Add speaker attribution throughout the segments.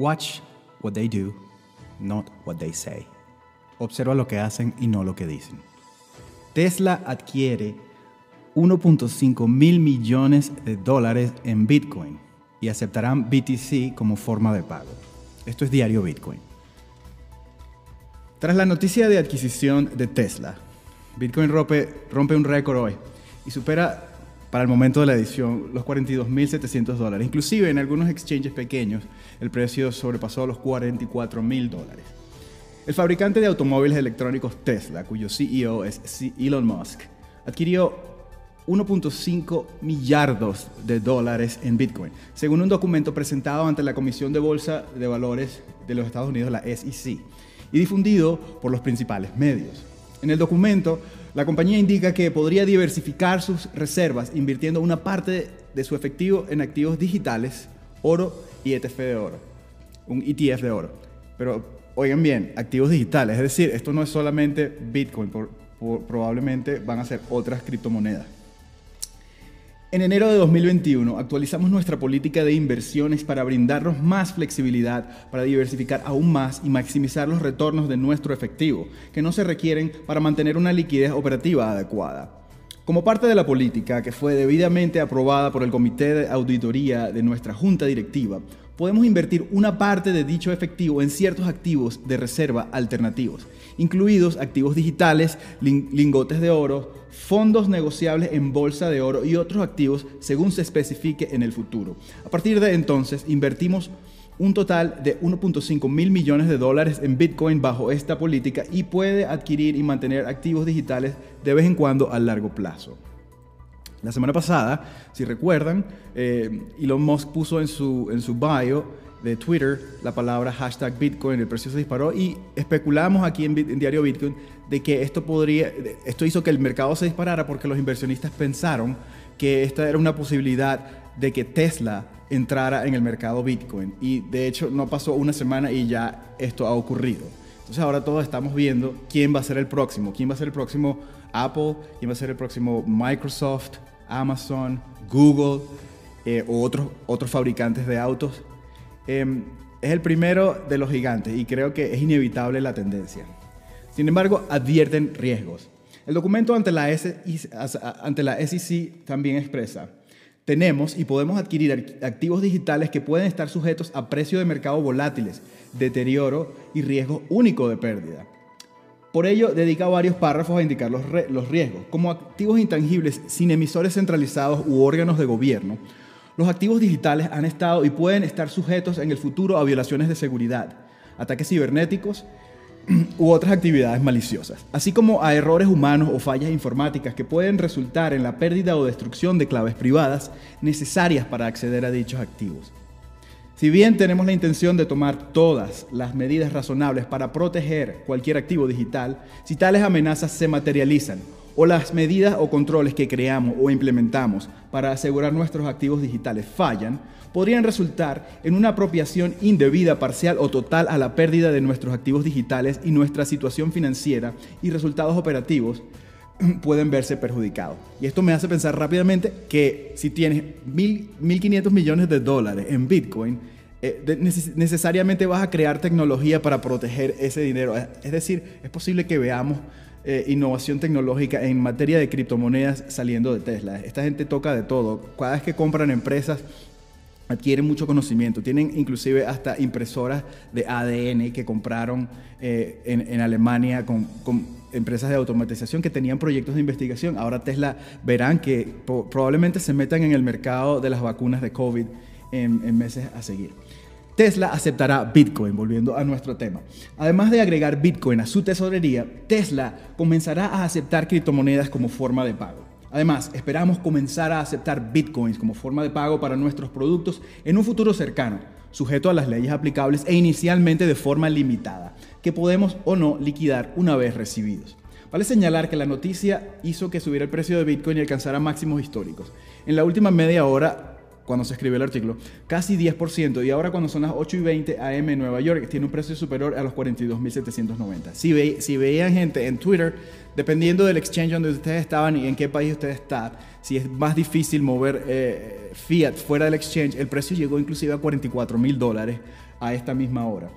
Speaker 1: Watch what they do, not what they say. Observa lo que hacen y no lo que dicen. Tesla adquiere 1.5 mil millones de dólares en Bitcoin y aceptarán BTC como forma de pago. Esto es diario Bitcoin. Tras la noticia de adquisición de Tesla, Bitcoin rompe, rompe un récord hoy y supera para el momento de la edición los 42.700 dólares. Inclusive en algunos exchanges pequeños el precio sobrepasó los 44.000 dólares. El fabricante de automóviles electrónicos Tesla, cuyo CEO es Elon Musk, adquirió 1.5 millardos de dólares en Bitcoin, según un documento presentado ante la Comisión de Bolsa de Valores de los Estados Unidos, la SEC, y difundido por los principales medios. En el documento, la compañía indica que podría diversificar sus reservas invirtiendo una parte de su efectivo en activos digitales, oro y ETF de oro, un ETF de oro. Pero oigan bien, activos digitales, es decir, esto no es solamente Bitcoin, probablemente van a ser otras criptomonedas. En enero de 2021 actualizamos nuestra política de inversiones para brindarnos más flexibilidad, para diversificar aún más y maximizar los retornos de nuestro efectivo, que no se requieren para mantener una liquidez operativa adecuada. Como parte de la política que fue debidamente aprobada por el Comité de Auditoría de nuestra Junta Directiva, podemos invertir una parte de dicho efectivo en ciertos activos de reserva alternativos, incluidos activos digitales, lingotes de oro, fondos negociables en bolsa de oro y otros activos según se especifique en el futuro. A partir de entonces, invertimos un total de 1.5 mil millones de dólares en Bitcoin bajo esta política y puede adquirir y mantener activos digitales de vez en cuando a largo plazo. La semana pasada, si recuerdan, eh, Elon Musk puso en su, en su bio de Twitter la palabra hashtag Bitcoin, el precio se disparó y especulamos aquí en, en, Diario Bitcoin de que esto podría, esto hizo que el mercado se disparara porque los inversionistas pensaron que esta era una posibilidad de que Tesla entrara en el mercado Bitcoin. Y de hecho no pasó una semana y ya esto ha ocurrido. Entonces ahora todos estamos viendo quién va a ser el próximo, quién va a ser el próximo Apple, quién va a ser el próximo Microsoft, Amazon, Google eh, o otros, otros fabricantes de autos. Em, es el primero de los gigantes y creo que es inevitable la tendencia. Sin embargo, advierten riesgos. El documento ante la, ante la SEC también expresa, tenemos y podemos adquirir activos digitales que pueden estar sujetos a precios de mercado volátiles, deterioro y riesgo único de pérdida. Por ello, dedica varios párrafos a indicar los, los riesgos. Como activos intangibles sin emisores centralizados u órganos de gobierno, los activos digitales han estado y pueden estar sujetos en el futuro a violaciones de seguridad, ataques cibernéticos u otras actividades maliciosas, así como a errores humanos o fallas informáticas que pueden resultar en la pérdida o destrucción de claves privadas necesarias para acceder a dichos activos. Si bien tenemos la intención de tomar todas las medidas razonables para proteger cualquier activo digital, si tales amenazas se materializan o las medidas o controles que creamos o implementamos para asegurar nuestros activos digitales fallan, podrían resultar en una apropiación indebida, parcial o total a la pérdida de nuestros activos digitales y nuestra situación financiera y resultados operativos pueden verse perjudicados. Y esto me hace pensar rápidamente que si tienes 1.500 millones de dólares en Bitcoin, eh, necesariamente vas a crear tecnología para proteger ese dinero. Es decir, es posible que veamos eh, innovación tecnológica en materia de criptomonedas saliendo de Tesla. Esta gente toca de todo. Cada vez que compran empresas, adquieren mucho conocimiento. Tienen inclusive hasta impresoras de ADN que compraron eh, en, Alemania con, empresas de automatización que tenían proyectos de investigación. Ahora Tesla verán que probablemente se metan en el mercado de las vacunas de COVID en meses a seguir. Tesla aceptará Bitcoin, volviendo a nuestro tema. Además de agregar Bitcoin a su tesorería, Tesla comenzará a aceptar criptomonedas como forma de pago. Además, esperamos comenzar a aceptar bitcoins como forma de pago para nuestros productos en un futuro cercano, sujeto a las leyes aplicables e inicialmente de forma limitada, que podemos o no liquidar una vez recibidos. Vale señalar que la noticia hizo que subiera el precio de Bitcoin y alcanzara máximos históricos. En la última media hora cuando se escribió el artículo, casi 10%. Y ahora cuando son las 8 y 20 AM en Nueva York, tiene un precio superior a los 42.790. Si, ve, si veían gente en Twitter, dependiendo del exchange donde ustedes estaban y en qué país usted está, si es más difícil mover eh, fiat fuera del exchange, el precio llegó inclusive a 44 mil dólares a esta misma hora.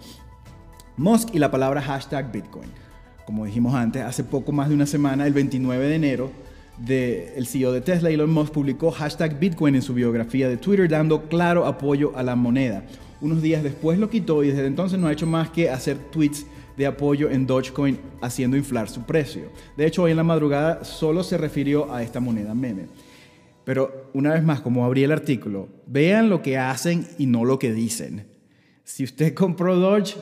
Speaker 1: Musk y la palabra hashtag Bitcoin. Como dijimos antes, hace poco más de una semana, el 29 de enero, el CEO de Tesla, Elon Musk, publicó hashtag Bitcoin en su biografía de Twitter, dando claro apoyo a la moneda. Unos días después lo quitó y desde entonces no ha hecho más que hacer tweets de apoyo en Dogecoin, haciendo inflar su precio. De hecho, hoy en la madrugada solo se refirió a esta moneda meme. Pero una vez más, como abrí el artículo, vean lo que hacen y no lo que dicen. Si usted compró Doge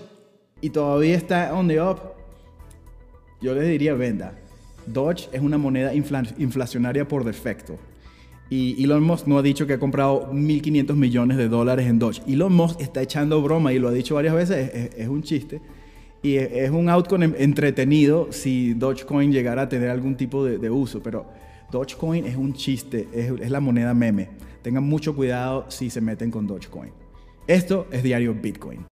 Speaker 1: y todavía está on the up, yo le diría venda. Doge es una moneda inflacionaria por defecto. Y Elon Musk no ha dicho que ha comprado 1.500 millones de dólares en Doge. Elon Musk está echando broma y lo ha dicho varias veces, es, un chiste. Y es, un outcome entretenido si Dogecoin llegara a tener algún tipo de, uso. Pero Dogecoin es un chiste, es, es la moneda meme. Tengan mucho cuidado si se meten con Dogecoin. Esto es Diario Bitcoin.